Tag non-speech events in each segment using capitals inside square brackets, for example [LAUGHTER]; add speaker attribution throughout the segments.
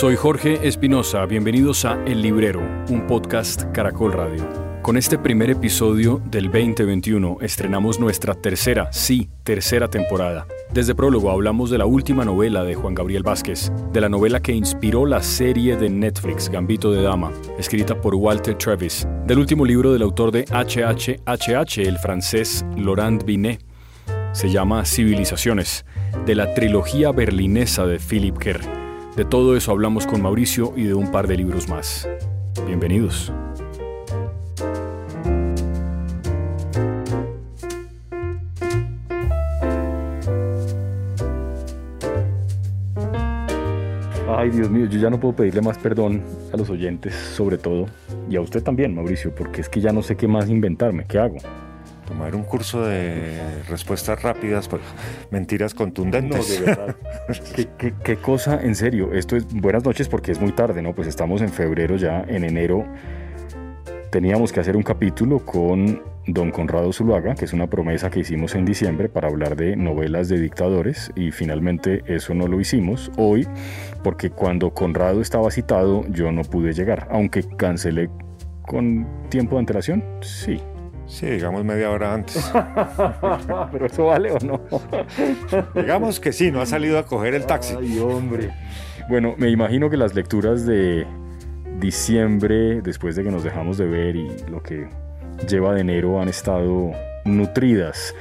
Speaker 1: Soy Jorge Espinosa, bienvenidos a El Librero, un podcast Caracol Radio. Con este primer episodio del 2021 estrenamos nuestra tercera, sí, tercera temporada. Desde prólogo hablamos de la última novela de Juan Gabriel Vázquez, de la novela que inspiró la serie de Netflix Gambito de Dama, escrita por Walter Travis, del último libro del autor de HHHH, el francés Laurent Binet. Se llama Civilizaciones, de la trilogía berlinesa de Philip Kerr de todo eso hablamos con Mauricio y de un par de libros más. Bienvenidos. Ay, Dios mío, yo ya no puedo pedirle más perdón a los oyentes, sobre todo, y a usted también, Mauricio, porque es que ya no sé qué más inventarme, ¿qué hago?
Speaker 2: Tomar un curso de respuestas rápidas, pues, mentiras contundentes.
Speaker 1: No, de verdad. [LAUGHS] ¿Qué, cosa, en serio, esto es buenas noches porque es muy tarde, ¿no? Pues estamos en febrero ya, en enero teníamos que hacer un capítulo con don Conrado Zuluaga, que es una promesa que hicimos en diciembre para hablar de novelas de dictadores y finalmente eso no lo hicimos hoy porque cuando Conrado estaba citado yo no pude llegar, aunque cancelé con tiempo de antelación, sí,
Speaker 2: Sí, digamos media hora antes. [LAUGHS]
Speaker 1: Pero eso vale o no.
Speaker 2: digamos que sí, no ha salido a coger el taxi.
Speaker 1: Ay, hombre. Bueno, me imagino que las lecturas de diciembre, después de que nos dejamos de ver y lo que lleva de enero han estado nutridas.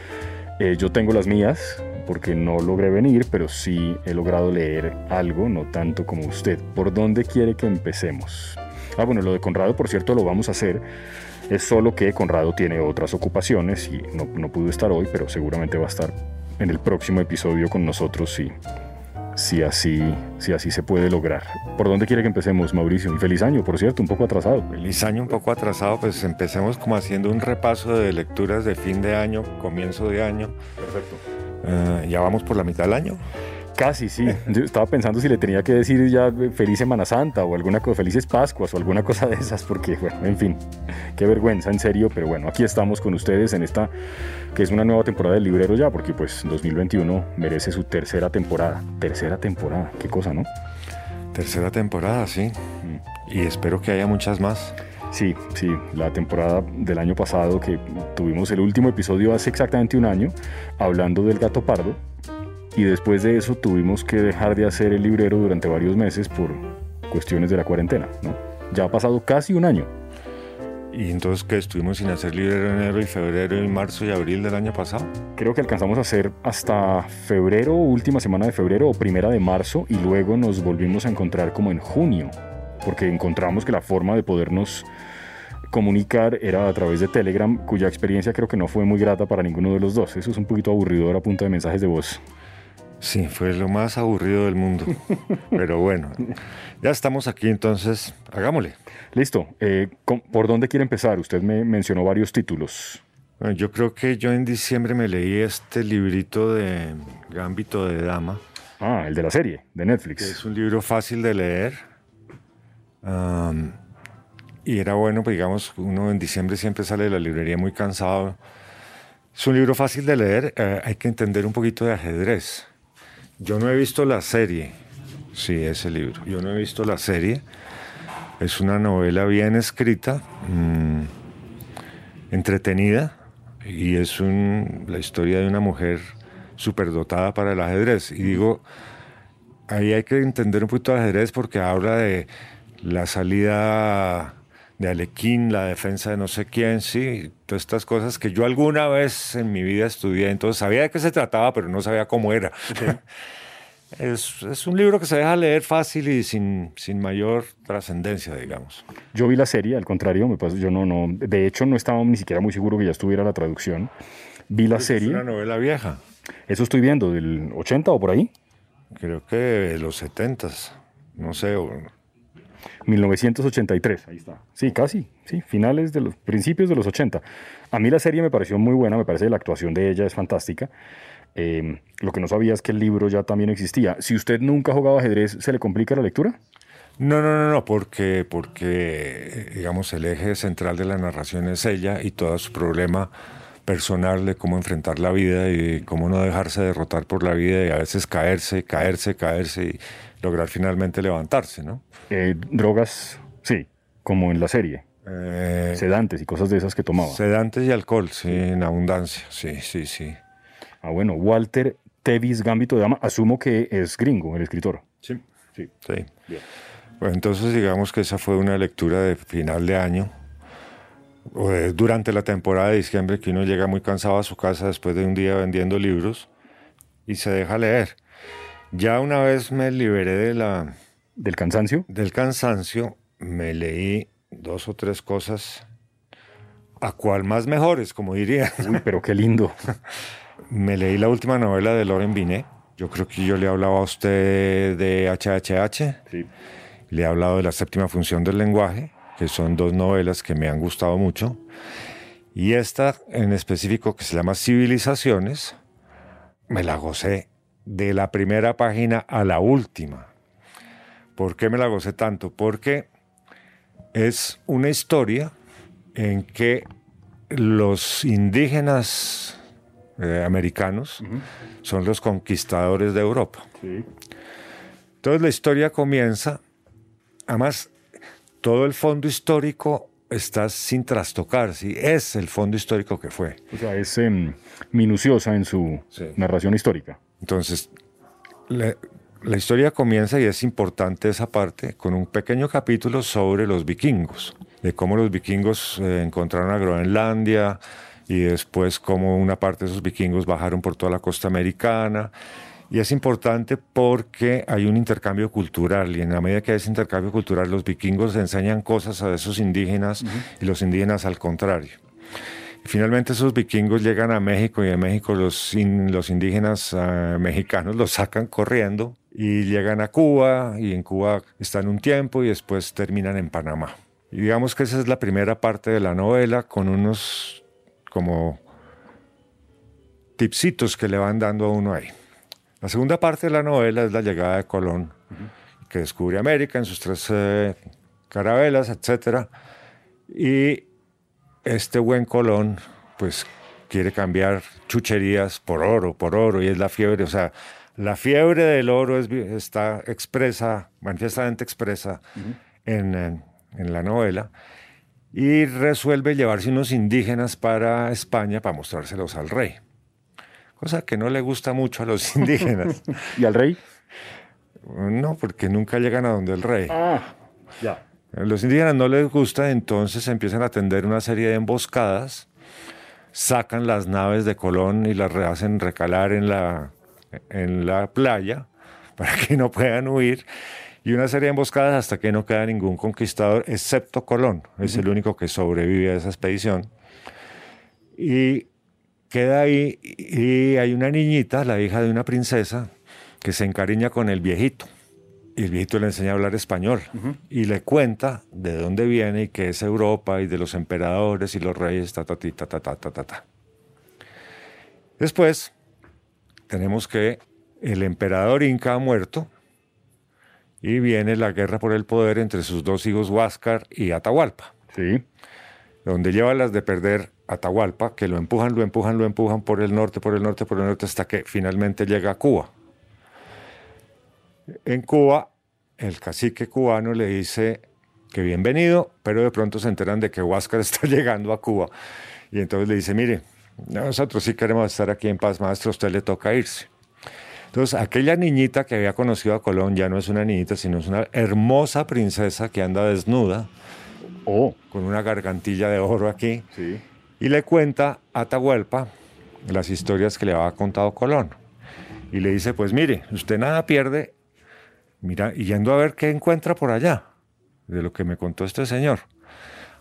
Speaker 1: Eh, yo tengo las mías porque no logré venir, pero sí he logrado leer algo, no tanto como usted. ¿Por dónde quiere que empecemos? Ah, bueno, lo de Conrado, por cierto, lo vamos a hacer es solo que Conrado tiene otras ocupaciones y no, no pudo estar hoy, pero seguramente va a estar en el próximo episodio con nosotros si, si, así, si así se puede lograr. ¿Por dónde quiere que empecemos, Mauricio? Y feliz año, por cierto, un poco atrasado.
Speaker 2: Feliz año, un poco atrasado, pues empecemos como haciendo un repaso de lecturas de fin de año, comienzo de año.
Speaker 1: Perfecto.
Speaker 2: Eh, ya vamos por la mitad del año.
Speaker 1: Casi, sí. Yo estaba pensando si le tenía que decir ya feliz Semana Santa o alguna cosa, felices Pascuas o alguna cosa de esas, porque, bueno, en fin, qué vergüenza, en serio, pero bueno, aquí estamos con ustedes en esta, que es una nueva temporada del librero ya, porque pues 2021 merece su tercera temporada. Tercera temporada, qué cosa, ¿no?
Speaker 2: Tercera temporada, sí. Mm. Y espero que haya muchas más.
Speaker 1: Sí, sí, la temporada del año pasado que tuvimos el último episodio hace exactamente un año, hablando del gato pardo, y después de eso tuvimos que dejar de hacer el librero durante varios meses por cuestiones de la cuarentena. ¿no? Ya ha pasado casi un año.
Speaker 2: ¿Y entonces qué? ¿Estuvimos sin hacer librero en enero y febrero y marzo y abril del año pasado?
Speaker 1: Creo que alcanzamos a hacer hasta febrero, última semana de febrero o primera de marzo y luego nos volvimos a encontrar como en junio, porque encontramos que la forma de podernos comunicar era a través de Telegram, cuya experiencia creo que no fue muy grata para ninguno de los dos. Eso es un poquito aburridor a punta de mensajes de voz.
Speaker 2: Sí, fue lo más aburrido del mundo. Pero bueno, ya estamos aquí, entonces hagámosle.
Speaker 1: Listo. Eh, ¿Por dónde quiere empezar? Usted me mencionó varios títulos.
Speaker 2: Bueno, yo creo que yo en diciembre me leí este librito de Gambito de Dama.
Speaker 1: Ah, el de la serie, de Netflix.
Speaker 2: es un libro fácil de leer. y era bueno, pues digamos, uno en diciembre siempre sale de la librería muy cansado. Es un libro fácil de leer, eh, hay que entender un poquito de ajedrez. Yo no he visto la serie. Sí, ese libro. Yo no he visto la serie. Es una novela bien escrita, mm, entretenida, y es la historia de una mujer superdotada para el ajedrez. Y digo, ahí hay que entender un poquito de ajedrez porque habla de la salida de Alequín, la defensa de no sé quién, sí, todas estas cosas que yo alguna vez en mi vida estudié, entonces sabía de qué se trataba, pero no sabía cómo era. [LAUGHS] es, es, un libro que se deja leer fácil y sin, sin mayor trascendencia, digamos.
Speaker 1: Yo vi la serie, al contrario, me pasó, yo no, no, de hecho no estaba ni siquiera muy seguro que ya estuviera la traducción. Vi la serie. Es
Speaker 2: una novela vieja.
Speaker 1: Eso estoy viendo, del 80 o por ahí.
Speaker 2: Creo que de los 70, no sé.
Speaker 1: 1983, ahí está. Sí, casi, sí, finales de los principios de los 80. A mí la serie me pareció muy buena, me parece que la actuación de ella es fantástica. Eh, lo que no sabía es que el libro ya también existía. Si usted nunca ha jugado ajedrez, ¿se le complica la lectura?
Speaker 2: No, no, no, no, porque, porque digamos el eje central de la narración es ella y todo su problema personal de cómo enfrentar la vida y cómo no dejarse derrotar por la vida y a veces caerse, caerse, caerse y lograr finalmente levantarse, ¿no?
Speaker 1: Eh, drogas, sí, como en la serie.
Speaker 2: Eh,
Speaker 1: Sedantes y cosas de esas que tomaba.
Speaker 2: sedantes y alcohol, sí, en abundancia, sí, sí, sí.
Speaker 1: Ah, bueno, Walter Tevis Gambito de Dama, asumo que es gringo, el escritor.
Speaker 2: Sí.
Speaker 1: Sí.
Speaker 2: Sí.
Speaker 1: Bien.
Speaker 2: Pues entonces digamos que esa fue una lectura de final de año, o de- durante la temporada de diciembre, que uno llega muy cansado a su casa después de un día vendiendo libros y se deja leer. Ya una vez me liberé de la,
Speaker 1: ¿Del cansancio?
Speaker 2: del cansancio, me leí dos o tres cosas, a cual más mejores, como diría.
Speaker 1: Uy, pero qué lindo. [LAUGHS]
Speaker 2: Me leí la última novela de Loren Binet. Yo creo que yo le hablaba a usted de HHH.
Speaker 1: Sí.
Speaker 2: Le he hablado de la séptima función del lenguaje, que son dos novelas que me han gustado mucho. Y esta en específico, que se llama Civilizaciones, me la gocé de la primera página a la última. ¿Por qué me la gocé tanto? Porque es una historia en que los indígenas eh, americanos son los conquistadores de Europa.
Speaker 1: Sí.
Speaker 2: Entonces la historia comienza, además todo el fondo histórico está sin trastocar, ¿sí? es el fondo histórico que fue.
Speaker 1: O sea, es em, minuciosa en su
Speaker 2: Sí.
Speaker 1: narración histórica.
Speaker 2: Entonces la, la historia comienza y es importante esa parte con un pequeño capítulo sobre los vikingos, de cómo los vikingos eh, encontraron a Groenlandia y después cómo una parte de esos vikingos bajaron por toda la costa americana. Y es importante porque hay un intercambio cultural y en la medida que hay ese intercambio cultural los vikingos enseñan cosas a esos indígenas y los indígenas al contrario. Finalmente esos vikingos llegan a México y en México los, in- los indígenas ah, mexicanos los sacan corriendo y llegan a Cuba y en Cuba están un tiempo y después terminan en Panamá. Y digamos que esa es la primera parte de la novela con unos como tipsitos que le van dando a uno ahí. La segunda parte de la novela es la llegada de Colón, que descubre América en sus tres eh, carabelas, etc. Y este buen Colón, pues quiere cambiar chucherías por oro, por oro, y es la fiebre, o sea, la fiebre del oro es, está expresa, manifiestamente expresa en, en- en la novela, y resuelve llevarse unos indígenas para España para mostrárselos al rey. Cosa que no le gusta mucho a los [LAUGHS] indígenas.
Speaker 1: ¿Y al rey?
Speaker 2: no, porque nunca llegan a donde el rey.
Speaker 1: Ah, ya.
Speaker 2: A los indígenas no les gusta, entonces empiezan a tender una serie de emboscadas, sacan las naves de Colón y las hacen recalar en la, en la playa [LAUGHS] para que no puedan huir, y una serie de emboscadas hasta que no queda ningún conquistador, excepto Colón, es el único que sobrevive a esa expedición. Y queda ahí, y hay una niñita, la hija de una princesa, que se encariña con el viejito. Y el viejito le enseña a hablar español y le cuenta de dónde viene y que es Europa y de los emperadores y los reyes, ta, ta, ti, ta, ta, ta, ta, ta, ta. Después tenemos que el emperador Inca ha muerto y viene la guerra por el poder entre sus dos hijos Huáscar y Atahualpa,
Speaker 1: Sí.
Speaker 2: donde lleva las de perder Atahualpa, que lo empujan, lo empujan, lo empujan por el norte, por el norte, por el norte, hasta que finalmente llega a Cuba. En Cuba, el cacique cubano le dice que bienvenido, pero de pronto se enteran de que Huáscar [LAUGHS] está llegando a Cuba. Y entonces le dice, mire, nosotros sí queremos estar aquí en paz, maestro, a usted le toca irse. Entonces, aquella niñita que había conocido a Colón ya no es una niñita, sino es una hermosa princesa que anda desnuda,
Speaker 1: Oh,
Speaker 2: con una gargantilla de oro aquí,
Speaker 1: sí.
Speaker 2: y le cuenta a Atahualpa las historias que le había contado Colón. Y le dice, pues mire, usted nada pierde, mira, y yendo a ver qué encuentra por allá, de lo que me contó este señor.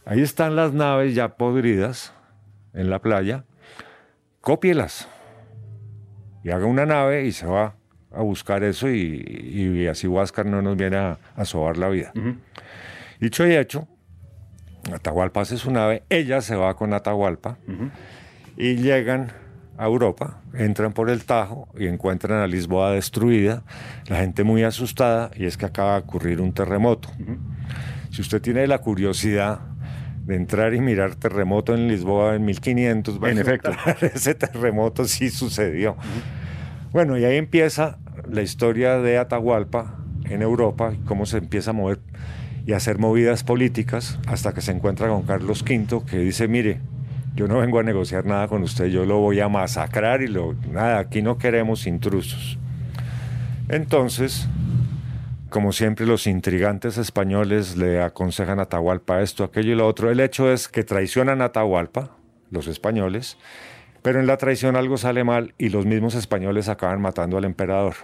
Speaker 2: Ahí están las naves ya podridas en la playa, cópielas y haga una nave y se va a buscar eso y, y así Huáscar no nos viene a, a sobar la vida. Dicho y hecho, Atahualpa hace su nave, ella se va con Atahualpa y llegan a Europa, entran por el Tajo y encuentran a Lisboa destruida, la gente muy asustada y es que acaba de ocurrir un terremoto. Si usted tiene la curiosidad de entrar y mirar terremoto en Lisboa en 1500, va a
Speaker 1: En efecto. [LAUGHS]
Speaker 2: ese terremoto sí sucedió. Bueno, y ahí empieza la historia de Atahualpa en Europa, cómo se empieza a mover y hacer movidas políticas hasta que se encuentra con Carlos V, que dice, mire, yo no vengo a negociar nada con usted, yo lo voy a masacrar y lo, nada, aquí no queremos intrusos. Entonces, como siempre, los intrigantes españoles le aconsejan a Atahualpa esto, aquello y lo otro. El hecho es que traicionan a Atahualpa, los españoles, pero en la traición algo sale mal y los mismos españoles acaban matando al emperador.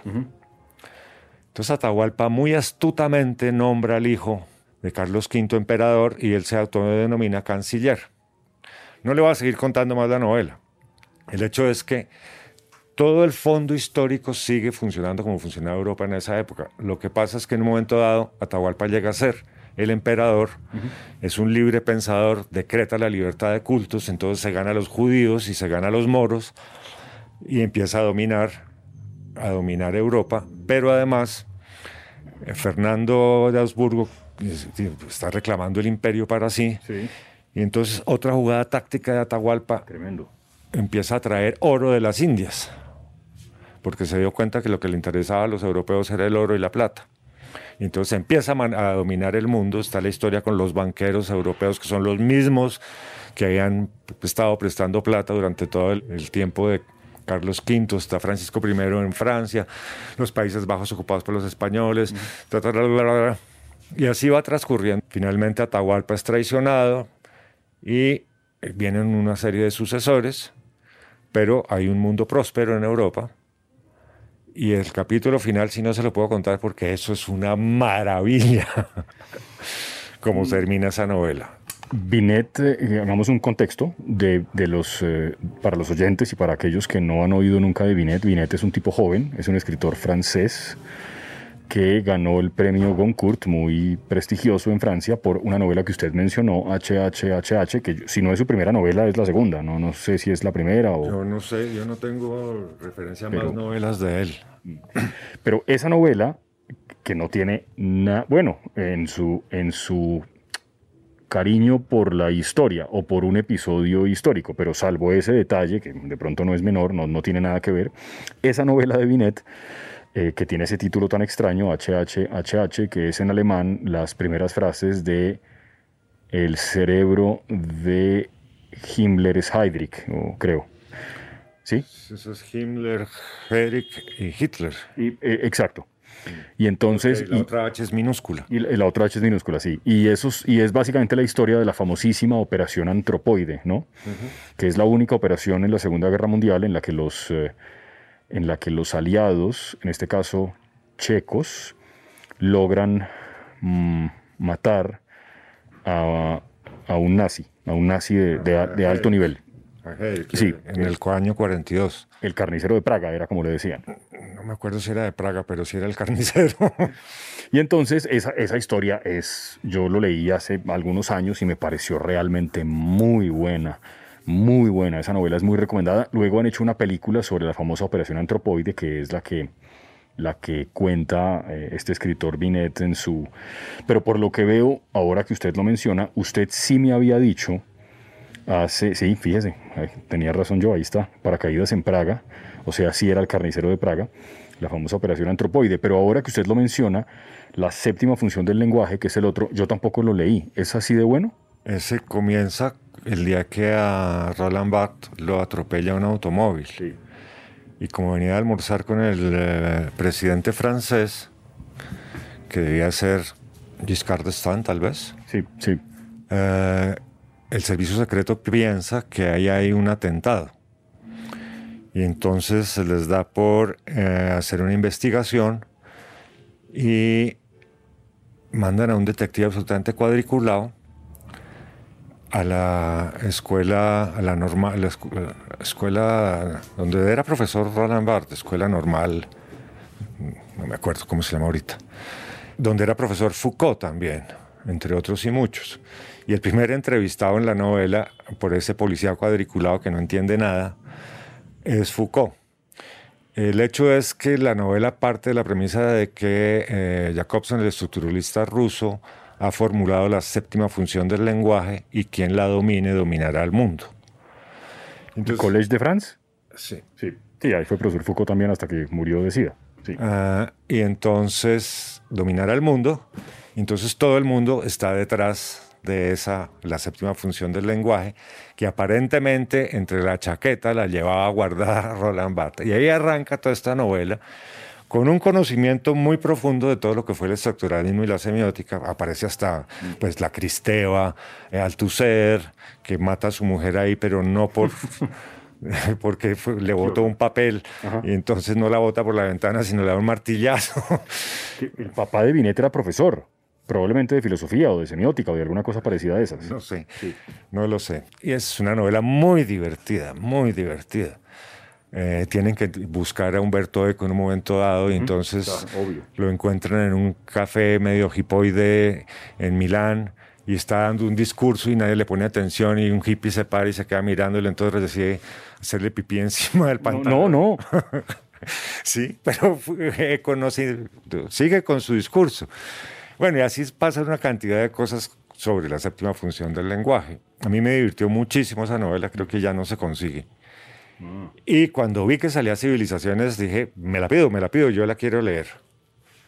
Speaker 2: Entonces Atahualpa muy astutamente nombra al hijo de Carlos V emperador y él se autodenomina canciller. No le voy a seguir contando más la novela. El hecho es que todo el fondo histórico sigue funcionando como funcionaba Europa en esa época. Lo que pasa es que en un momento dado Atahualpa llega a ser el emperador, es un libre pensador, decreta la libertad de cultos, entonces se gana a los judíos y se gana a los moros y empieza a dominar, a dominar Europa, pero además eh, Fernando de Habsburgo está reclamando el imperio para sí. sí y entonces otra jugada táctica de Atahualpa
Speaker 1: Tremendo.
Speaker 2: empieza a traer oro de las Indias, porque se dio cuenta que lo que le interesaba a los europeos era el oro y la plata. Y entonces empieza a, dominar el mundo. Está la historia con los banqueros europeos, que son los mismos que habían estado prestando plata durante todo el, tiempo de Carlos V, está Francisco I en Francia, los Países Bajos ocupados por los españoles, y así va transcurriendo. Finalmente Atahualpa es traicionado, y vienen una serie de sucesores, pero hay un mundo próspero en Europa. Y el capítulo final, si no se lo puedo contar, porque eso es una maravilla, [LAUGHS] cómo mm. termina esa novela.
Speaker 1: Binet, eh, hagamos un contexto de, de los, eh, para los oyentes y para aquellos que no han oído nunca de Binet. Binet es un tipo joven, es un escritor francés que ganó el premio Goncourt, muy prestigioso en Francia, por una novela que usted mencionó, HHHH, que si no es su primera novela, es la segunda, no, no sé si es la primera o...
Speaker 2: Yo no sé, yo no tengo referencia a más novelas de él. [CLEARS THROAT]
Speaker 1: Pero esa novela, que no tiene nada, bueno, en su, en su cariño por la historia o por un episodio histórico, pero salvo ese detalle, que de pronto no es menor, no, no tiene nada que ver, esa novela de Binet eh, que tiene ese título tan extraño, HHHH, que es en alemán las primeras frases de El cerebro de Himmler es Heydrich, creo. ¿Sí?
Speaker 2: Eso es Himmler, Heydrich y Hitler.
Speaker 1: Y, eh, exacto. Y entonces...
Speaker 2: la otra H es minúscula.
Speaker 1: Y la otra H es minúscula, sí. Y, eso es, y es básicamente la historia de la famosísima operación antropoide, ¿no? Que es la única operación en la Segunda Guerra Mundial en la que los... Eh, en la que los aliados, en este caso checos, logran mm, matar a, un nazi, a un nazi de, alto nivel.
Speaker 2: Sí, en el año 42.
Speaker 1: El carnicero de Praga era como le decían.
Speaker 2: No me acuerdo si era de Praga, pero sí era el carnicero. [LAUGHS]
Speaker 1: y entonces esa, esa historia es, yo lo leí hace algunos años y me pareció realmente muy buena muy buena, esa novela es muy recomendada. Luego han hecho una película sobre la famosa Operación Antropoide, que es la que, la que cuenta eh, este escritor Binet en su... Pero por lo que veo, ahora que usted lo menciona, usted sí me había dicho hace... Sí, fíjese, tenía razón yo, ahí está, Paracaídas en Praga, o sea, sí era el carnicero de Praga, la famosa Operación Antropoide. Pero ahora que usted lo menciona, la séptima función del lenguaje, que es el otro, yo tampoco lo leí. ¿Es así de bueno?
Speaker 2: Ese comienza el día que a Roland Barthes lo atropella un automóvil. Y como venía a almorzar con el eh, presidente francés, que debía ser Giscard d'Estaing, tal vez.
Speaker 1: Sí, sí.
Speaker 2: Eh, el servicio secreto piensa que ahí hay un atentado. Y entonces se les da por eh, hacer una investigación y mandan a un detective absolutamente cuadriculado a la escuela, a la normal, la escuela donde era profesor Roland Barthes, escuela normal, no me acuerdo cómo se llama ahorita, donde era profesor Foucault también, entre otros y muchos. Y el primer entrevistado en la novela por ese policía cuadriculado que no entiende nada es Foucault. El hecho es que la novela parte de la premisa de que eh, Jacobson, el estructuralista ruso, ha formulado la séptima función del lenguaje y quien la domine dominará el mundo.
Speaker 1: ¿El Collège de France?
Speaker 2: Sí.
Speaker 1: sí. Sí, ahí fue profesor Foucault también hasta que murió de SIDA.
Speaker 2: Ah, y entonces dominar al mundo. Entonces todo el mundo está detrás de esa, la séptima función del lenguaje, que aparentemente entre la chaqueta la llevaba guardada [LAUGHS] Roland Barthes. Y ahí arranca toda esta novela con un conocimiento muy profundo de todo lo que fue el estructuralismo y la semiótica. Aparece hasta pues, la Cristeva, eh, Althusser, que mata a su mujer ahí, pero no por... [LAUGHS] porque le botó un papel y entonces no la bota por la ventana, sino le da un martillazo. [LAUGHS]
Speaker 1: El papá de Binet era profesor probablemente de filosofía o de semiótica o de alguna cosa parecida a esas.
Speaker 2: No sé, no lo sé. Y es una novela muy divertida, muy divertida. Eh, tienen que buscar a Humberto Eco en un momento dado y entonces lo encuentran en un café medio hipoide en Milán y está dando un discurso y nadie le pone atención y un hippie se para y se queda mirándole, entonces decide hacerle pipí encima del pantalón.
Speaker 1: No, no. [LAUGHS]
Speaker 2: sí, pero Eco no sigue con su discurso. Bueno, y así pasa una cantidad de cosas sobre la séptima función del lenguaje. A mí me divirtió muchísimo esa novela, creo que ya no se consigue. Mm. Y cuando vi que salía Civilizaciones, dije, me la pido, me la pido, yo la quiero leer.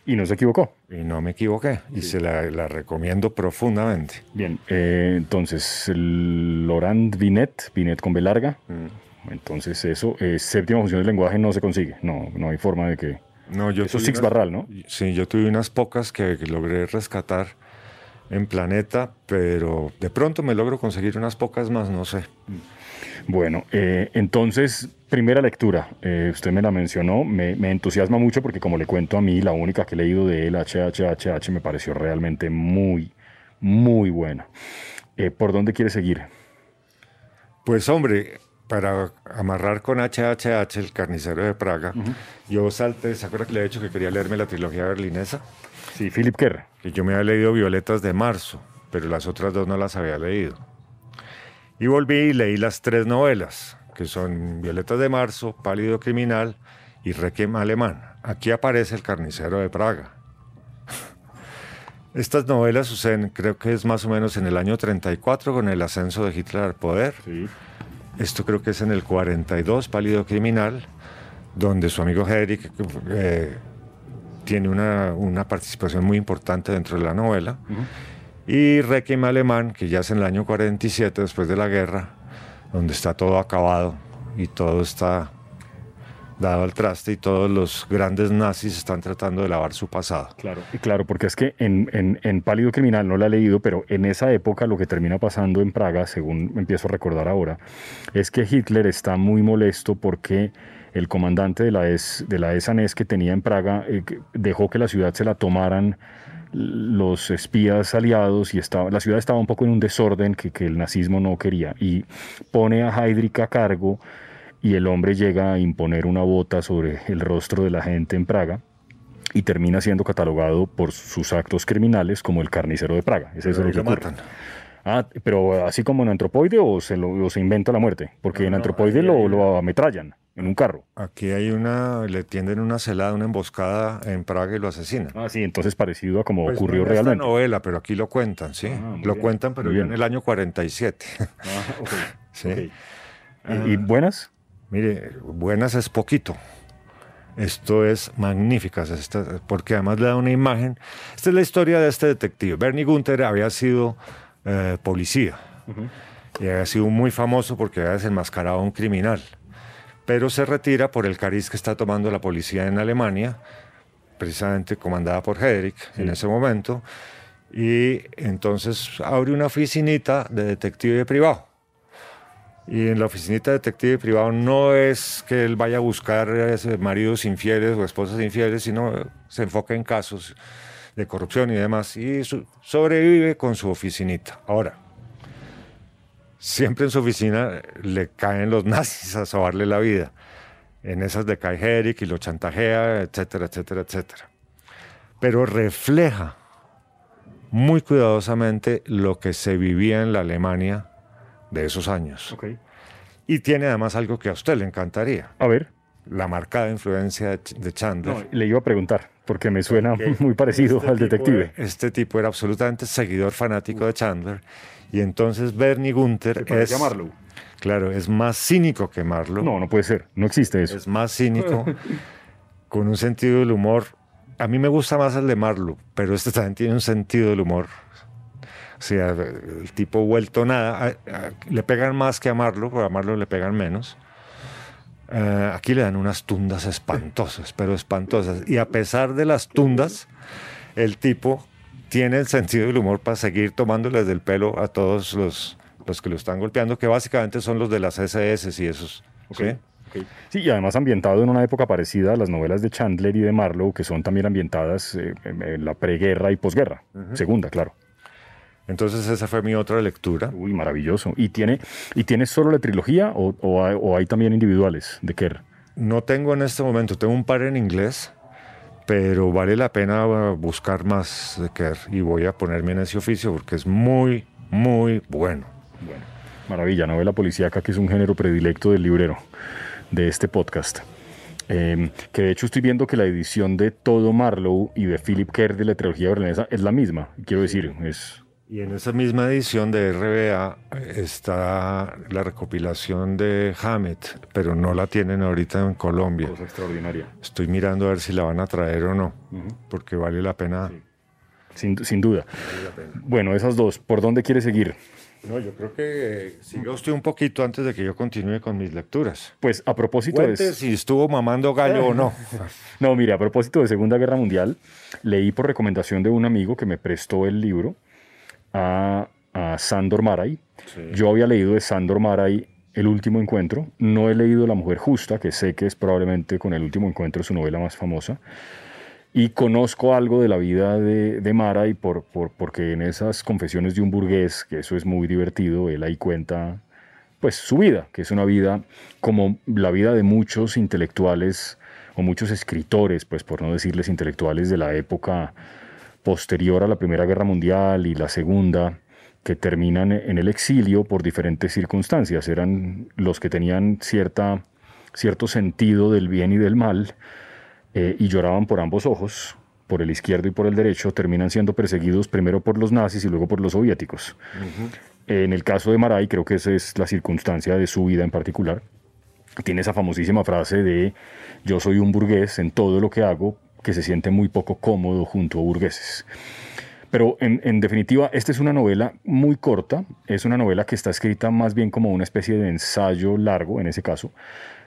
Speaker 1: Y no se equivocó.
Speaker 2: Y no me equivoqué. Y se la, recomiendo profundamente.
Speaker 1: Bien, eh, entonces, Laurent Binet, Binet con B larga. Mm. Entonces, eso, eh, séptima función del lenguaje no se consigue. No, no hay forma de que.
Speaker 2: No, yo
Speaker 1: Eso es Six Barral, ¿no?
Speaker 2: Sí, yo tuve unas pocas que, logré rescatar en Planeta, pero de pronto me logro conseguir unas pocas más, no sé.
Speaker 1: Bueno, eh, entonces, primera lectura, eh, usted me la mencionó, me, entusiasma mucho porque como le cuento a mí, la única que he leído de él, HHHH, me pareció realmente muy, muy buena. Eh, ¿Por dónde quiere seguir?
Speaker 2: Pues hombre, para amarrar con HHH, el carnicero de Praga, yo salté, ¿se acuerda que le he dicho que quería leerme la trilogía berlinesa?
Speaker 1: Sí, Philip Kerr.
Speaker 2: Que yo me había leído Violetas de Marzo, pero las otras dos no las había leído. Y volví y leí las tres novelas, que son Violetas de Marzo, Pálido Criminal y Requiem Alemán. Aquí aparece el carnicero de Praga. [LAUGHS] Estas novelas suceden, creo que es más o menos en el año 34, con el ascenso de Hitler al poder. Sí esto creo que es en el 42, Pálido Criminal, donde su amigo Hedrick eh, tiene una, participación muy importante dentro de la novela. Y Requiem Alemán, que ya es en el año 47, después de la guerra, donde está todo acabado y todo está dado al traste y todos los grandes nazis están tratando de lavar su pasado.
Speaker 1: Claro, claro, porque es que en, en, Pálido Criminal no la he leído, pero en esa época lo que termina pasando en Praga, según empiezo a recordar ahora, es que Hitler está muy molesto porque el comandante de la ES, de la ESANES que tenía en Praga eh, dejó que la ciudad se la tomaran los espías aliados y estaba, la ciudad estaba un poco en un desorden que, que el nazismo no quería y pone a Heydrich a cargo y el hombre llega a imponer una bota sobre el rostro de la gente en Praga y termina siendo catalogado por sus actos criminales como el carnicero de Praga.
Speaker 2: Es eso lo que Matan.
Speaker 1: Ah, pero así como en Antropoide o se, lo, se inventa la muerte, porque en Antropoide lo, lo, ametrallan en un carro.
Speaker 2: Aquí hay una, le tienden una celada, una emboscada en Praga y lo asesinan.
Speaker 1: Ah, sí, entonces parecido a como pues ocurrió no realmente.
Speaker 2: Es novela, pero aquí lo cuentan, sí. Ah, lo cuentan, pero ya en el año 47. Ah,
Speaker 1: okay. [LAUGHS] sí. ¿Y buenas?
Speaker 2: Mire, buenas es poquito. Esto es magnífica, porque además le da una imagen. Esta es la historia de este detective. Bernie Gunther había sido eh, policía y había sido muy famoso porque había desenmascarado a un criminal, pero se retira por el cariz que está tomando la policía en Alemania, precisamente comandada por Hedrick en ese momento, y entonces abre una oficinita de detective privado y en la oficinita de detective privado no es que él vaya a buscar maridos infieles o esposas infieles, sino se enfoca en casos de corrupción y demás. Y sobrevive con su oficinita. Ahora, siempre en su oficina le caen los [LAUGHS] nazis a sobarle la vida. En esas de Eric y lo chantajea, etcétera, etcétera, etcétera. Pero refleja muy cuidadosamente lo que se vivía en la Alemania de esos años. Y tiene además algo que a usted le encantaría.
Speaker 1: A ver.
Speaker 2: La marcada influencia de Chandler.
Speaker 1: le iba a preguntar, porque me suena muy parecido
Speaker 2: este
Speaker 1: al detective.
Speaker 2: este tipo era absolutamente seguidor fanático de Chandler. Y entonces Bernie Gunther es...
Speaker 1: Marlowe.
Speaker 2: Claro, es más cínico que Marlowe.
Speaker 1: No, no puede ser. No existe eso.
Speaker 2: Es más cínico. [LAUGHS] con un sentido del humor. A mí me gusta más el de Marlowe, pero este también tiene un sentido del humor. O sea, el tipo vuelto nada. Le pegan más que a Marlowe, pero a Marlowe le pegan menos. Eh, aquí le dan unas tundas espantosas, pero espantosas. Y a pesar de las tundas, el tipo tiene el sentido del humor para seguir tomándoles del pelo a todos los, los que lo están golpeando, que básicamente son los de las SS y esos. ¿okay?
Speaker 1: Sí, y además ambientado en una época parecida a las novelas de Chandler y de Marlowe, que son también ambientadas eh, en la preguerra y posguerra. Segunda, claro.
Speaker 2: Entonces esa fue mi otra lectura.
Speaker 1: Uy, maravilloso. ¿Y tiene, y tiene solo la trilogía o, hay, también individuales de Kerr?
Speaker 2: No tengo en este momento, tengo un par en inglés, pero vale la pena buscar más de Kerr y voy a ponerme en ese oficio porque es muy, muy bueno.
Speaker 1: Bueno, maravilla, novela policíaca que es un género predilecto del librero de este podcast. Em, que de hecho estoy viendo que la edición de todo Marlowe y de Philip Kerr de la trilogía berlinesa es la misma. Quiero decir, es...
Speaker 2: Y en esa misma edición de RBA está la recopilación de Hammett, pero no la tienen ahorita en Colombia.
Speaker 1: Cosa extraordinaria.
Speaker 2: Estoy mirando a ver si la van a traer o no, porque vale la pena.
Speaker 1: Sin, sin, duda. Bueno, esas dos, ¿por dónde quiere seguir?
Speaker 2: No, yo creo que siga usted un poquito antes de que yo continúe con mis lecturas.
Speaker 1: Pues a propósito
Speaker 2: de... si estuvo mamando gallo o no. [LAUGHS]
Speaker 1: no, mire, a propósito de Segunda Guerra Mundial, leí por recomendación de un amigo que me prestó el libro a, Sandor Maray. Yo había leído de Sandor Maray El último encuentro. No he leído La mujer justa, que sé que es probablemente con El último encuentro su novela más famosa. Y conozco algo de la vida de, de Mara y por, porque en esas confesiones de un burgués, que eso es muy divertido, él ahí cuenta pues su vida, que es una vida como la vida de muchos intelectuales o muchos escritores, pues por no decirles intelectuales de la época posterior a la Primera Guerra Mundial y la Segunda, que terminan en el exilio por diferentes circunstancias. Eran los que tenían cierta, cierto sentido del bien y del mal eh, y lloraban por ambos ojos, por el izquierdo y por el derecho, terminan siendo perseguidos primero por los nazis y luego por los soviéticos. En el caso de Maray, creo que esa es la circunstancia de su vida en particular. Tiene esa famosísima frase de yo soy un burgués en todo lo que hago, que se siente muy poco cómodo junto a burgueses. Pero en, definitiva, esta es una novela muy corta, es una novela que está escrita más bien como una especie de ensayo largo, en ese caso,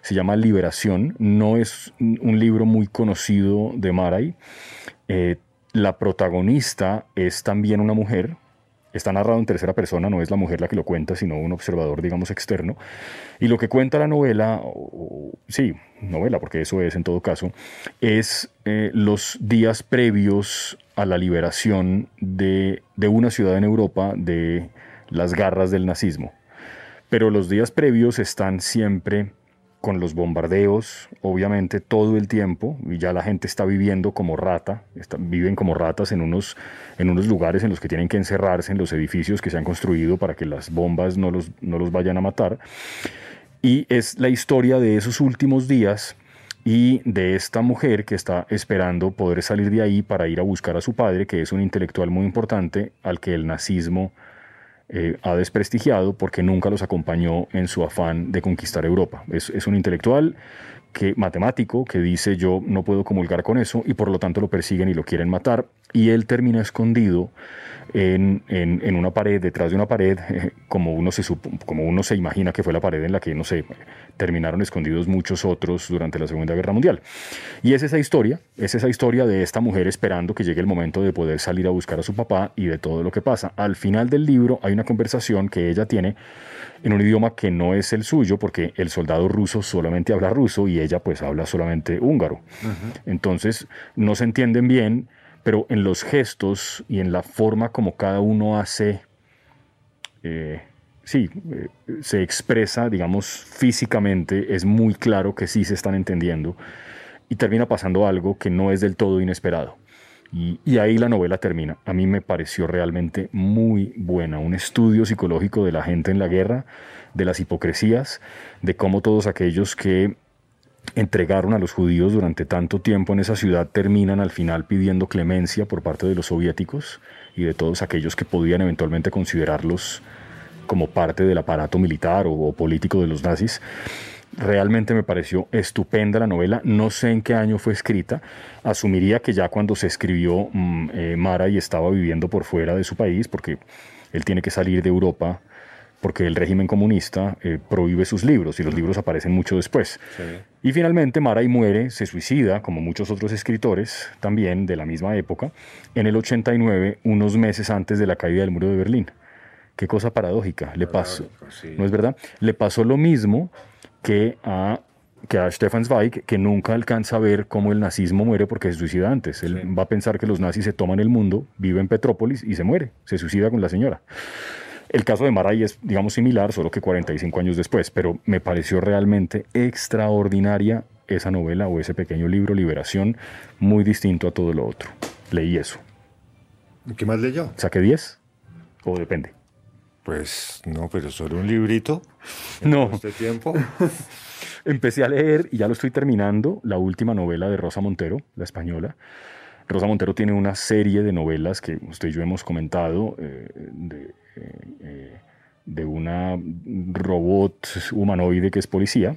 Speaker 1: se llama Liberación, no es un libro muy conocido de Maray. Eh, la protagonista es también una mujer, está narrado en tercera persona, no es la mujer la que lo cuenta, sino un observador, digamos, externo. Y lo que cuenta la novela, sí, novela, porque eso es en todo caso, es eh, los días previos a la liberación de, de una ciudad en Europa de las garras del nazismo. Pero los días previos están siempre con los bombardeos, obviamente todo el tiempo, y ya la gente está viviendo como rata, viven como ratas en unos, en unos lugares en los que tienen que encerrarse en los edificios que se han construido para que las bombas no los, no los vayan a matar. Y es la historia de esos últimos días y de esta mujer que está esperando poder salir de ahí para ir a buscar a su padre, que es un intelectual muy importante al que el nazismo eh, ha desprestigiado porque nunca los acompañó en su afán de conquistar Europa. Es, es un intelectual que, matemático que dice yo no puedo comulgar con eso y por lo tanto lo persiguen y lo quieren matar y él termina escondido en, en, una pared, detrás de una pared, [LAUGHS] como, uno se, como uno se imagina que fue la pared en la que, no sé, terminaron escondidos muchos otros durante la Segunda Guerra Mundial. Y es esa historia, es esa historia de esta mujer esperando que llegue el momento de poder salir a buscar a su papá y de todo lo que pasa. Al final del libro hay una conversación que ella tiene en un idioma que no es el suyo, porque el soldado ruso solamente habla ruso y ella pues habla solamente húngaro. Entonces no se entienden bien pero en los gestos y en la forma como cada uno hace, eh, sí, eh, se expresa, digamos, físicamente, es muy claro que sí se están entendiendo y termina pasando algo que no es del todo inesperado. Y, y, ahí la novela termina. A mí me pareció realmente muy buena, un estudio psicológico de la gente en la guerra, de las hipocresías, de cómo todos aquellos que entregaron a los judíos durante tanto tiempo en esa ciudad terminan al final pidiendo clemencia por parte de los soviéticos y de todos aquellos que podían eventualmente considerarlos como parte del aparato militar o, político de los nazis. Realmente me pareció estupenda la novela. No sé en qué año fue escrita. Asumiría que ya cuando se escribió mm, eh, Mara y estaba viviendo por fuera de su país, porque él tiene que salir de Europa porque el régimen comunista eh, prohíbe sus libros y los libros aparecen mucho después. Y finalmente Maray muere, se suicida, como muchos otros escritores también de la misma época, en el 89, unos meses antes de la caída del muro de Berlín. Qué cosa paradójica, le pasó, ¿no es verdad? Le pasó lo mismo que a que a Stefan Zweig, que nunca alcanza a ver cómo el nazismo muere porque se suicida antes. Él va a pensar que los nazis se toman el mundo, vive en Petrópolis y se muere, se suicida con la señora. El caso de Maray es, digamos, similar, solo que 45 años después, pero me pareció realmente extraordinaria esa novela o ese pequeño libro, Liberación, muy distinto a todo lo otro. Leí eso.
Speaker 2: ¿Qué más leyó?
Speaker 1: ¿Saqué 10? ¿O depende?
Speaker 2: Pues no, pero solo un librito.
Speaker 1: no.
Speaker 2: Este tiempo. [LAUGHS]
Speaker 1: Empecé a leer y ya lo estoy terminando, la última novela de Rosa Montero, la española. Rosa Montero tiene una serie de novelas que usted y yo hemos comentado eh, de de una robot humanoide que es policía.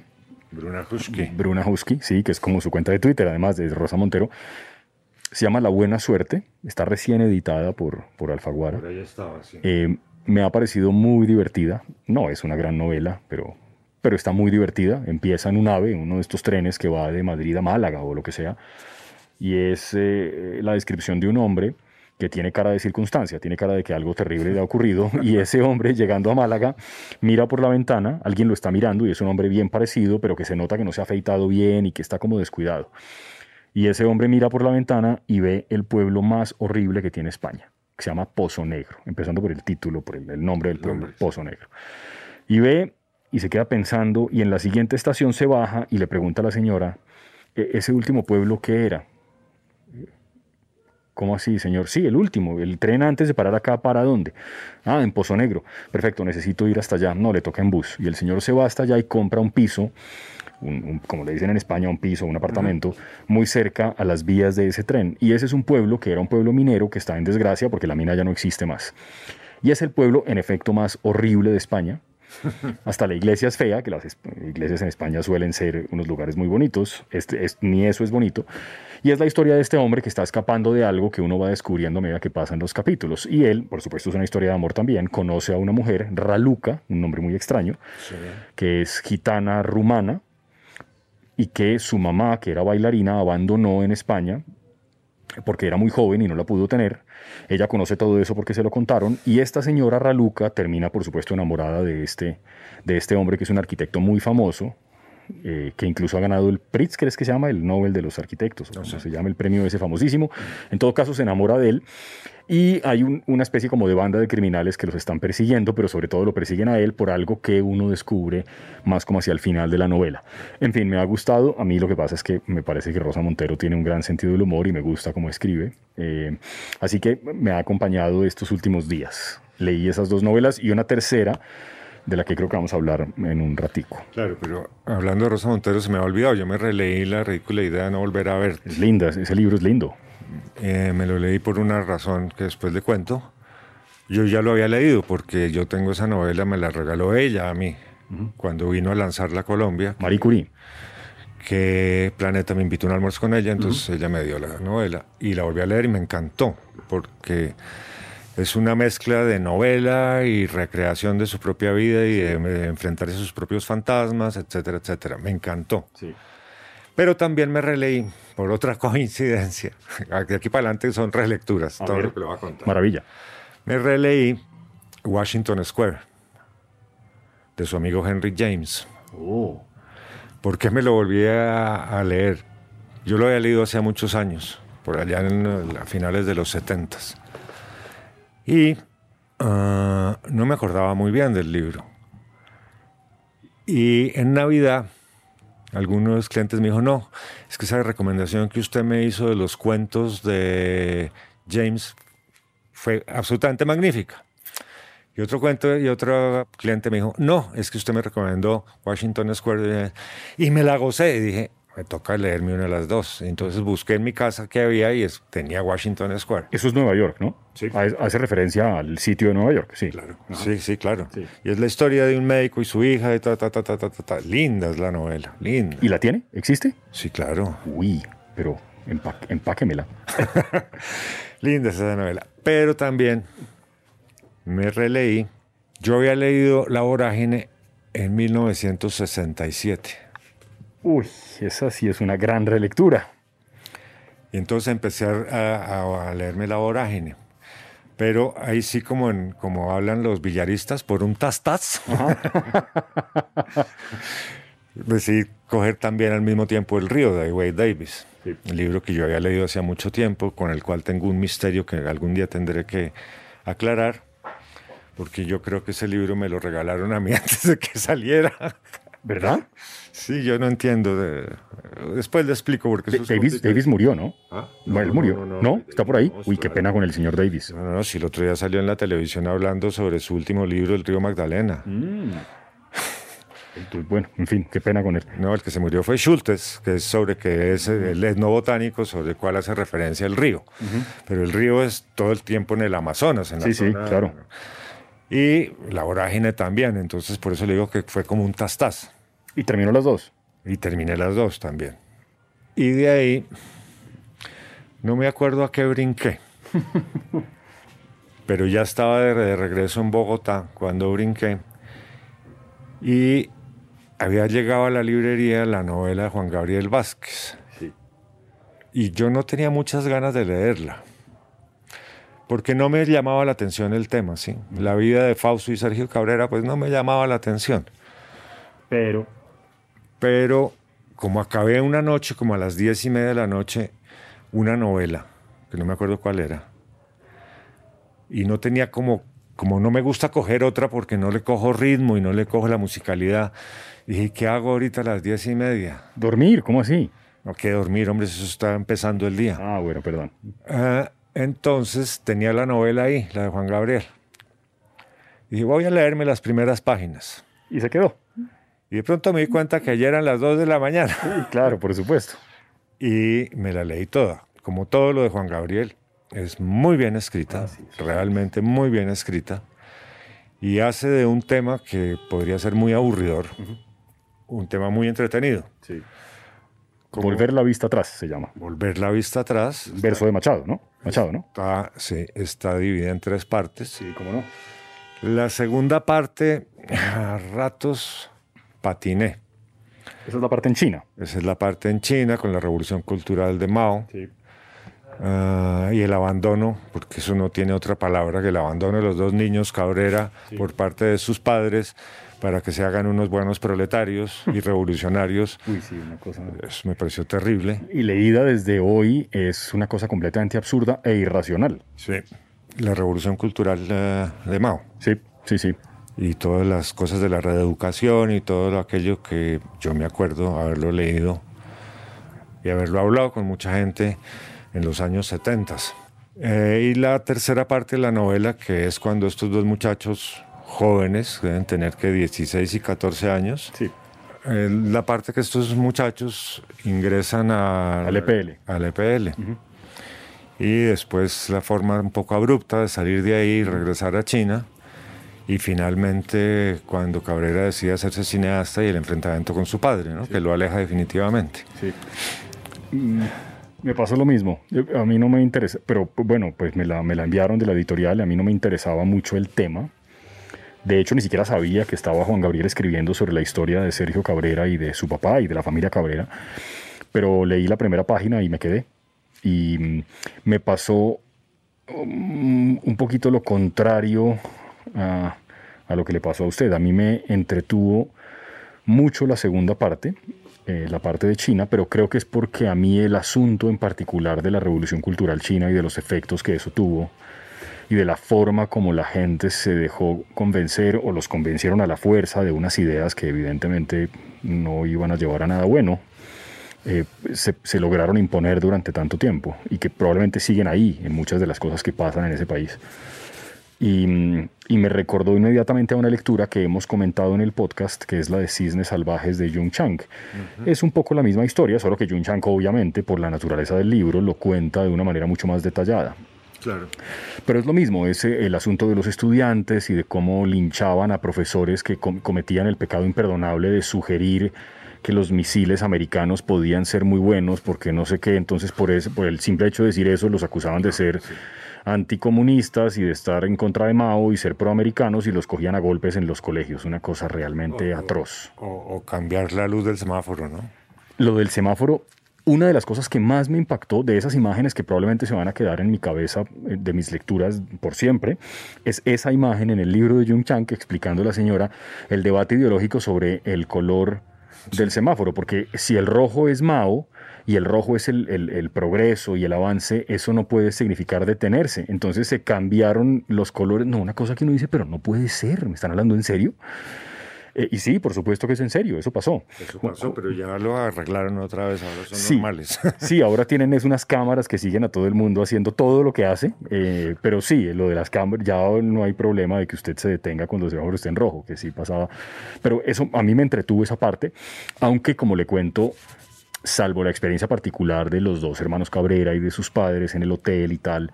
Speaker 2: Bruna Husky.
Speaker 1: Bruna Husky, sí, que es como su cuenta de Twitter, además de Rosa Montero. Se llama La Buena Suerte, está recién editada por, por Alfaguara.
Speaker 2: Por ahí estaba, sí.
Speaker 1: Eh, me ha parecido muy divertida. No es una gran novela, pero, pero está muy divertida. Empieza en un ave, uno de estos trenes que va de Madrid a Málaga o lo que sea. Y es eh, la descripción de un hombre que tiene cara de circunstancia, tiene cara de que algo terrible le ha ocurrido, y ese hombre llegando a Málaga mira por la ventana, alguien lo está mirando y es un hombre bien parecido, pero que se nota que no se ha afeitado bien y que está como descuidado. Y ese hombre mira por la ventana y ve el pueblo más horrible que tiene España, que se llama Pozo Negro, empezando por el título, por el, nombre del pueblo, Pozo Negro. Y ve y se queda pensando y en la siguiente estación se baja y le pregunta a la señora, ¿E-, ¿ese último pueblo qué era? ¿Cómo así, señor? Sí, el último. El tren antes de parar acá, ¿para dónde? Ah, en Pozo Negro. Perfecto, necesito ir hasta allá. No, le toca en bus. Y el señor se va hasta allá y compra un piso, como le dicen en España, un piso, un apartamento, muy cerca a las vías de ese tren. Y ese es un pueblo que era un pueblo minero que está en desgracia porque la mina ya no existe más. Y es el pueblo, en efecto, más horrible de España. [LAUGHS] Hasta la iglesia es fea, que las iglesias en España suelen ser unos lugares muy bonitos. Este, ni eso es bonito. Y es la historia de este hombre que está escapando de algo que uno va descubriendo a medida que pasan los capítulos. Y él, por supuesto, es una historia de amor también. Conoce a una mujer, Raluca, un nombre muy extraño, que es gitana rumana y que su mamá, que era bailarina, abandonó en España porque era muy joven y no la pudo tener. Ella conoce todo eso porque se lo contaron. Y esta señora Raluca termina, por supuesto, enamorada de este, de este hombre que es un arquitecto muy famoso, eh, que incluso ha ganado el Pritzker, es que se llama el Nobel de los Arquitectos, o se llama el premio ese famosísimo. En todo caso, se enamora de él. Y hay una especie como de banda de criminales que los están persiguiendo, pero sobre todo lo persiguen a él por algo que uno descubre más como hacia el final de la novela. En fin, me ha gustado. A mí lo que pasa es que me parece que Rosa Montero tiene un gran sentido del humor y me gusta cómo escribe. Eh, así que me ha acompañado estos últimos días. Leí esas dos novelas y una tercera de la que creo que vamos a hablar en un ratico.
Speaker 2: Claro, pero hablando de Rosa Montero se me ha olvidado, yo me releí la ridícula idea de no volver a ver.
Speaker 1: Es linda, ese libro es lindo.
Speaker 2: Eh, me lo leí por una razón que después le cuento. Yo ya lo había leído porque yo tengo esa novela, me la regaló ella a mí cuando vino a lanzarla a Colombia.
Speaker 1: Marie Curie.
Speaker 2: Que Planeta me invitó a un almuerzo con ella, entonces ella me dio la novela y la volví a leer y me encantó porque es una mezcla de novela y recreación de su propia vida y de, enfrentarse a sus propios fantasmas, etcétera, etcétera. Me encantó. Sí. Pero también me releí, por otra [LAUGHS] coincidencia, de aquí para adelante son relecturas, todo lo que le voy a contar.
Speaker 1: Maravilla.
Speaker 2: Me releí Washington Square, de su amigo Henry James.
Speaker 1: Oh.
Speaker 2: ¿Por qué me lo volví a, leer? Yo lo había leído hace muchos años, por allá en, a finales de los setentas. Y ah, no me acordaba muy bien del libro. Y en Navidad, algunos clientes me dijo, no, es que esa recomendación que usted me hizo de los cuentos de James fue absolutamente magnífica. Y otro cuento, y otro cliente me dijo, no, es que usted me recomendó Washington Square. Y me la gocé. Y dije, me toca leerme una de las dos. Entonces busqué en mi casa qué había y es, tenía Washington Square.
Speaker 1: Eso es Nueva York, ¿no?
Speaker 2: Sí.
Speaker 1: Hace referencia al sitio de Nueva York, sí.
Speaker 2: Claro. Sí, sí, claro. Y es la historia de un médico y su hija, y ta, ta, ta, ta, ta, ta, Linda es la novela, linda.
Speaker 1: ¿Y la tiene? ¿Existe?
Speaker 2: Sí, claro.
Speaker 1: Uy, pero empáquemela. [LAUGHS]
Speaker 2: linda es esa novela. Pero también me releí. Yo había leído La Vorágine en 1967
Speaker 1: Uy, esa sí es una gran relectura.
Speaker 2: Y entonces empecé a, leerme la vorágine. Pero ahí sí, como, en, como hablan los billaristas, por un tastas, decidí coger también al mismo tiempo El río de Wade Davis, el libro que yo había leído hacía mucho tiempo, con el cual tengo un misterio que algún día tendré que aclarar, porque yo creo que ese libro me lo regalaron a mí [LAUGHS] antes de que saliera.
Speaker 1: ¿Verdad?
Speaker 2: Sí, yo no entiendo. Después le explico porque
Speaker 1: Davis, Davis murió, ¿no? ¿Ah? No, él murió. No, ¿Está por ahí? Uy, qué pena con el señor Davis.
Speaker 2: No, no. Si el otro día salió en la televisión hablando sobre su último libro, El río Magdalena. Mm.
Speaker 1: Bueno, en fin, qué pena con él.
Speaker 2: No, el que se murió fue Schultes, que es sobre que es el etnobotánico sobre el cual hace referencia el río. Pero el río es todo el tiempo en el Amazonas. En la
Speaker 1: sí, sí, claro.
Speaker 2: Y la vorágine también, entonces por eso le digo que fue como un tastaz.
Speaker 1: ¿Y terminó las dos?
Speaker 2: Y terminé las dos también. Y de ahí, no me acuerdo a qué brinqué. [LAUGHS] pero ya estaba de, regreso en Bogotá cuando brinqué. Y había llegado a la librería la novela de Juan Gabriel Vázquez. Y yo no tenía muchas ganas de leerla. Porque no me llamaba la atención el tema, ¿sí? La vida de Fausto y Sergio Cabrera, pues no me llamaba la atención.
Speaker 1: Pero
Speaker 2: pero como acabé una noche, como a las diez y media de la noche, una novela, que no me acuerdo cuál era, y no tenía como, como no me gusta coger otra porque no le cojo ritmo y no le cojo la musicalidad, dije, ¿qué hago ahorita a las diez y media?
Speaker 1: ¿Dormir? ¿Cómo así?
Speaker 2: No, que dormir, hombre, eso está empezando el día.
Speaker 1: Ah, bueno, perdón.
Speaker 2: Ah, entonces tenía la novela ahí, la de Juan Gabriel. Y dije, voy a leerme las primeras páginas.
Speaker 1: Y se quedó.
Speaker 2: Y de pronto me di cuenta que ayer eran las 2 de la mañana.
Speaker 1: claro, por supuesto. [LAUGHS]
Speaker 2: Y me la leí toda, como todo lo de Juan Gabriel. Es muy bien escrita, realmente muy bien escrita. Y hace de un tema que podría ser muy aburridor, un tema muy entretenido.
Speaker 1: Sí. Volver la vista atrás se llama.
Speaker 2: Volver la vista atrás.
Speaker 1: Verso de Machado, ¿no? Machado, ¿no?
Speaker 2: Está, sí, está dividida en tres partes.
Speaker 1: Sí, cómo no.
Speaker 2: La segunda parte, [LAUGHS] a ratos patiné.
Speaker 1: Esa es la parte en China.
Speaker 2: Esa es la parte en China con la revolución cultural de Mao. Sí. Ah, y el abandono, porque eso no tiene otra palabra que el abandono de los dos niños Cabrera por parte de sus padres para que se hagan unos buenos proletarios y [LAUGHS] revolucionarios.
Speaker 1: Uy, sí, una cosa.
Speaker 2: Eso me pareció terrible.
Speaker 1: Y leída desde hoy es una cosa completamente absurda e irracional.
Speaker 2: Sí, la revolución cultural eh, de Mao.
Speaker 1: Sí, sí, sí
Speaker 2: y todas las cosas de la reeducación y todo aquello que yo me acuerdo haberlo leído y haberlo hablado con mucha gente en los años 70. Eh, y la tercera parte de la novela, que es cuando estos dos muchachos jóvenes, deben tener que 16 y 14 años,
Speaker 1: sí.
Speaker 2: Eh, la parte que estos muchachos ingresan a,
Speaker 1: al EPL.
Speaker 2: Al EPL. Y después la forma un poco abrupta de salir de ahí y regresar a China y finalmente cuando Cabrera decide hacerse cineasta y el enfrentamiento con su padre, ¿no? que lo aleja definitivamente.
Speaker 1: Sí. Mm, me pasó lo mismo. A mí no me interesa, pero bueno, pues me la, me la enviaron de la editorial y a mí no me interesaba mucho el tema. De hecho, ni siquiera sabía que estaba Juan Gabriel escribiendo sobre la historia de Sergio Cabrera y de su papá y de la familia Cabrera. Pero leí la primera página y me quedé. Y mm, me pasó mm, un poquito lo contrario a, lo que le pasó a usted. A mí me entretuvo mucho la segunda parte, eh, la parte de China, pero creo que es porque a mí el asunto en particular de la revolución cultural china y de los efectos que eso tuvo y de la forma como la gente se dejó convencer o los convencieron a la fuerza de unas ideas que evidentemente no iban a llevar a nada bueno, eh, se, se, lograron imponer durante tanto tiempo y que probablemente siguen ahí en muchas de las cosas que pasan en ese país. Y, me recordó inmediatamente a una lectura que hemos comentado en el podcast, que es la de Cisnes Salvajes de Jung Chang. Es un poco la misma historia, solo que Jung Chang obviamente, por la naturaleza del libro, lo cuenta de una manera mucho más detallada.
Speaker 2: Claro.
Speaker 1: Pero es lo mismo, es eh, el asunto de los estudiantes y de cómo linchaban a profesores que cometían el pecado imperdonable de sugerir que los misiles americanos podían ser muy buenos porque no sé qué, entonces por, ese, por el simple hecho de decir eso los acusaban de ser anticomunistas y de estar en contra de Mao y ser proamericanos y los cogían a golpes en los colegios, una cosa realmente atroz.
Speaker 2: O, cambiar la luz del semáforo, ¿no?
Speaker 1: Lo del semáforo, una de las cosas que más me impactó de esas imágenes que probablemente se van a quedar en mi cabeza eh, de mis lecturas por siempre, es esa imagen en el libro de Jung Chang explicando a la señora el debate ideológico sobre el color del semáforo, porque si el rojo es Mao y el rojo es el, progreso y el avance, eso no puede significar detenerse. Entonces se cambiaron los colores. No, una cosa que uno dice, pero no puede ser, ¿me están hablando en serio? Eh, y sí, por supuesto que es en serio, eso pasó.
Speaker 2: Eso pasó, pero ya lo arreglaron otra vez, ahora son normales. [LAUGHS]
Speaker 1: sí, ahora tienen es unas cámaras que siguen a todo el mundo haciendo todo lo que hace, eh, pero sí, lo de las cámaras, ya no hay problema de que usted se detenga cuando el semáforo esté en rojo, que sí pasaba. Pero eso a mí me entretuvo esa parte, aunque como le cuento, salvo la experiencia particular de los dos hermanos Cabrera y de sus padres en el hotel y tal,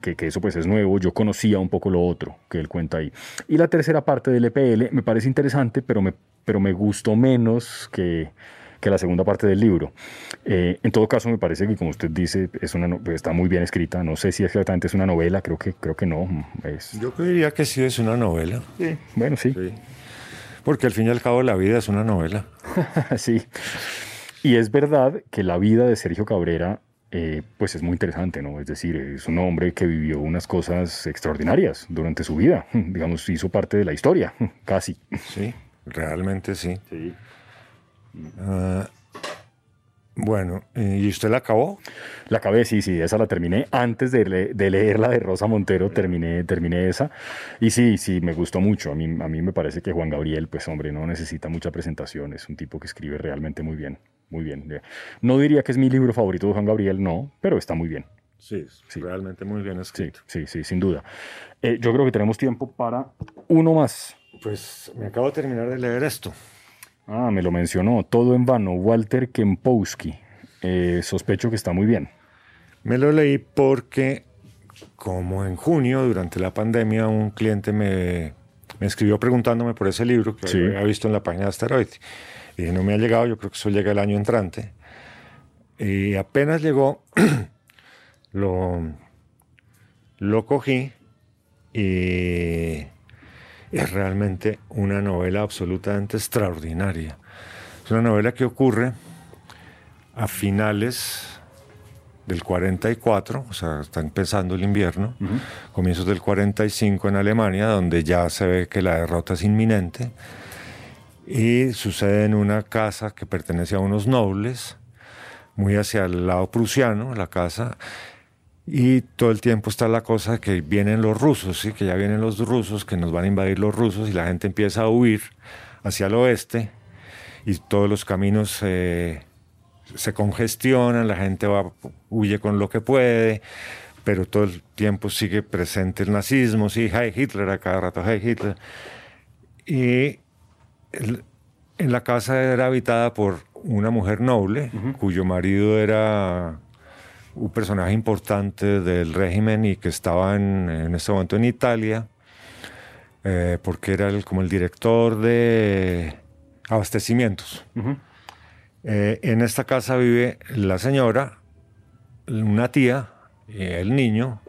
Speaker 1: que, eso pues es nuevo, yo conocía un poco lo otro que él cuenta ahí. Y la tercera parte del EPL me parece interesante, pero me, pero me gustó menos que, que la segunda parte del libro. Eh, en todo caso, me parece que, como usted dice, es una, pues, está muy bien escrita. No sé si exactamente es una novela, creo que, creo que no. Es...
Speaker 2: Yo diría que sí es una novela.
Speaker 1: Sí, bueno, sí. sí.
Speaker 2: Porque al fin y al cabo la vida es una novela. [LAUGHS]
Speaker 1: sí. Y es verdad que la vida de Sergio Cabrera eh, pues es muy interesante, ¿no? Es decir, es un hombre que vivió unas cosas extraordinarias durante su vida, [LAUGHS] digamos, hizo parte de la historia, [LAUGHS] casi.
Speaker 2: Sí, realmente sí. sí. Ah, bueno, ¿y usted la acabó?
Speaker 1: La acabé, sí, sí, esa la terminé. Antes de, leer la de Rosa Montero, terminé, terminé esa. Y sí, sí, me gustó mucho. A mí, a mí me parece que Juan Gabriel, pues hombre, no necesita mucha presentación. Es un tipo que escribe realmente muy bien muy bien. No diría que es mi libro favorito de Juan Gabriel, no, pero está muy bien.
Speaker 2: Sí, sí. realmente muy bien escrito.
Speaker 1: Sí, sí, sin duda. Eh, yo creo que tenemos tiempo para uno más.
Speaker 2: Pues me acabo de terminar de leer esto.
Speaker 1: Ah, me lo mencionó. Todo en vano. Walter Kempowski. Eh, sospecho que está muy bien.
Speaker 2: Me lo leí porque, como en junio, durante la pandemia, un cliente me, me escribió preguntándome por ese libro que había visto en la página de Asteroid. Y no me ha llegado, yo creo que eso llega el año entrante. Y apenas llegó, [CLEARS THROAT] lo, lo cogí y es realmente una novela absolutamente extraordinaria. Es una novela que ocurre a finales del 44, o sea, está empezando el invierno, comienzos del 45 en Alemania, donde ya se ve que la derrota es inminente y sucede en una casa que pertenece a unos nobles, muy hacia el lado prusiano, la casa, y todo el tiempo está la cosa que vienen los rusos, ¿sí? que ya vienen los rusos, que nos van a invadir los rusos y la gente empieza a huir hacia el oeste y todos los caminos eh, se congestionan, la gente va, huye con lo que puede, pero todo el tiempo sigue presente el nazismo, sí, Hey Hitler, a cada rato Hey Hitler. Y en la casa era habitada por una mujer noble, cuyo marido era un personaje importante del régimen y que estaba en, en este momento en Italia, eh, porque era como el director de abastecimientos. Eh, en esta casa vive la señora, una tía, el niño,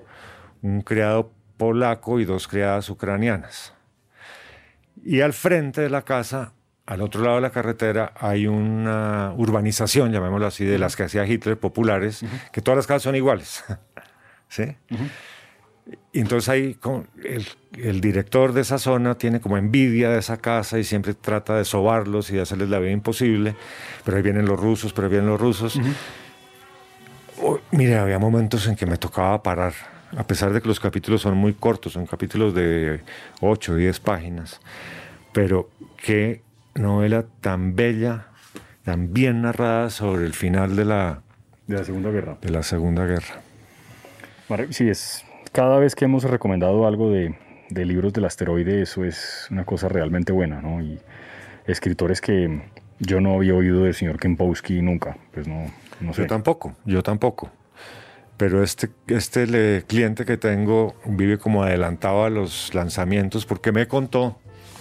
Speaker 2: un criado polaco y dos criadas ucranianas. Y al frente de la casa, al otro lado de la carretera, hay una urbanización, llamémoslo así, de las que hacía Hitler, populares, que todas las casas son iguales. [LAUGHS] ¿Sí? Y entonces ahí el, el, director de esa zona tiene como envidia de esa casa y siempre trata de sobarlos y de hacerles la vida imposible. Pero ahí vienen los rusos, pero ahí vienen los rusos. Oh, mire, había momentos en que me tocaba parar, a pesar de que los capítulos son muy cortos, son capítulos de 8 o 10 páginas. Pero qué novela tan bella, tan bien narrada sobre el final de la,
Speaker 1: de la Segunda Guerra.
Speaker 2: De la Segunda Guerra.
Speaker 1: sí, es cada vez que hemos recomendado algo de, de libros del asteroide, eso es una cosa realmente buena, ¿no? Y escritores que yo no había oído del señor Kempowski nunca, pues no, no sé.
Speaker 2: Yo tampoco, yo tampoco. Pero este, este le- cliente que tengo vive como adelantado a los lanzamientos porque me contó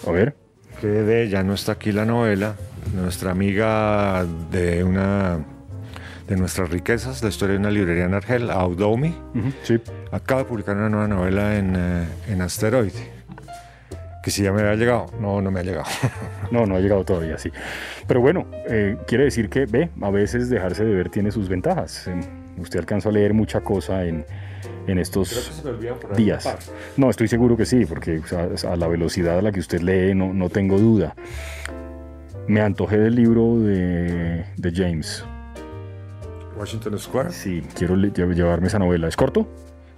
Speaker 1: A ver,
Speaker 2: que de ya no está aquí la novela, nuestra amiga de una de nuestras riquezas, la historia de una librería en Argel, Audomi,
Speaker 1: sí,
Speaker 2: acaba de publicar una nueva novela en, eh, en Asteroide. Que si ya me había llegado, no, no me ha llegado. [LAUGHS]
Speaker 1: no, no ha llegado todavía, sí. Pero bueno, eh, quiere decir que, ve, a veces dejarse de ver tiene sus ventajas. Eh, usted alcanzó a leer mucha cosa en, en estos días. No, estoy seguro que sí, porque o sea, a la velocidad a la que usted lee no, no tengo duda. Me antojé del libro de, de James.
Speaker 2: Washington Square.
Speaker 1: Sí, quiero le- lle- llevarme esa novela. ¿Es corto?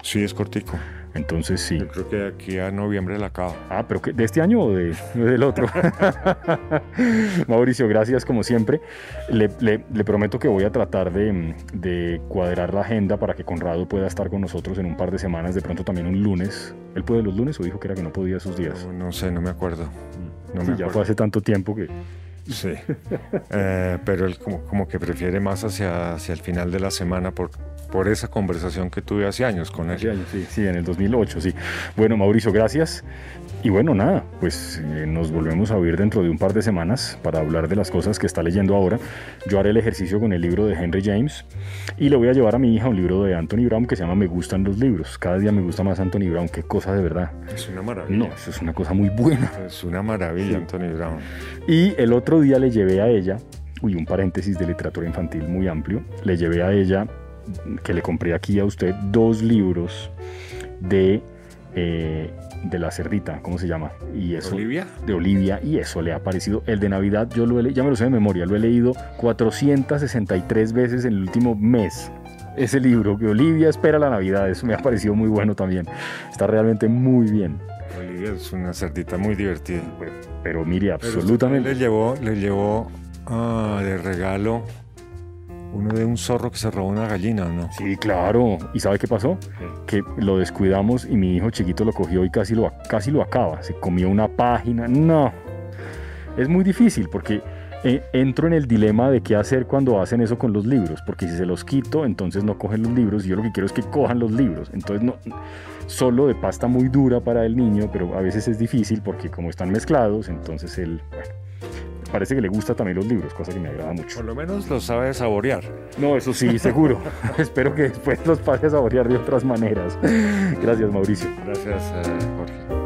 Speaker 2: Sí, es cortico.
Speaker 1: Entonces sí.
Speaker 2: Yo creo que de aquí a noviembre la acabo.
Speaker 1: Ah, pero que- ¿de este año o de, del otro? [LAUGHS] Mauricio, gracias como siempre. Le, le- le prometo que voy a tratar de, de cuadrar la agenda para que Conrado pueda estar con nosotros en un par de semanas, de pronto también un lunes. ¿Él puede los lunes o dijo que era que no podía esos días?
Speaker 2: No, no sé, no me acuerdo. No
Speaker 1: Sí,
Speaker 2: me
Speaker 1: ya
Speaker 2: acuerdo.
Speaker 1: fue hace tanto tiempo que...
Speaker 2: Sí. Eh, pero él como, como que prefiere más hacia, hacia el final de la semana por, por esa conversación que tuve hace años con él.
Speaker 1: Hace años, sí, sí, en el 2008, sí. Bueno, Mauricio, gracias. Y bueno, nada, pues eh, nos volvemos a oír dentro de un par de semanas para hablar de las cosas que está leyendo ahora. Yo haré el ejercicio con el libro de Henry James y le voy a llevar a mi hija un libro de Anthony Brown que se llama Me gustan los libros. Cada día me gusta más Anthony Brown, qué cosa de verdad.
Speaker 2: Es una maravilla.
Speaker 1: No, eso es una cosa muy buena.
Speaker 2: Es una maravilla, Anthony Brown.
Speaker 1: Y el otro día le llevé a ella, uy, un paréntesis de literatura infantil muy amplio, le llevé a ella, que le compré aquí a usted, dos libros de, eh, de la cerdita, ¿cómo se llama? Y eso,
Speaker 2: ¿Olivia?
Speaker 1: De Olivia, y eso le ha parecido. El de Navidad, yo lo he ya me lo sé de memoria, lo he leído 463 veces en el último mes. Ese libro, que Olivia espera la Navidad, eso me ha parecido muy bueno también. Está realmente muy bien.
Speaker 2: Olivia es una cerdita muy divertida.
Speaker 1: Pero mire,
Speaker 2: Pero usted
Speaker 1: absolutamente.
Speaker 2: Le llevó, le llevó ah, de regalo uno de un zorro que se robó una gallina, ¿o ¿no?
Speaker 1: Sí, claro. ¿Y sabe qué pasó? Que lo descuidamos y mi hijo chiquito lo cogió y casi lo, casi lo acaba. Se comió una página. No. Es muy difícil porque eh, entro en el dilema de qué hacer cuando hacen eso con los libros. Porque si se los quito, entonces no cogen los libros. Y yo lo que quiero es que cojan los libros. Entonces, no, solo de pasta muy dura para el niño, pero a veces es difícil porque como están mezclados, entonces él, bueno, parece que le gusta también los libros, cosa que me agrada mucho.
Speaker 2: Por lo menos lo sabe saborear.
Speaker 1: No, eso sí, [LAUGHS] seguro. [LAUGHS] Espero que después los pase a saborear de otras maneras. Gracias, Mauricio.
Speaker 2: Gracias, eh, Jorge.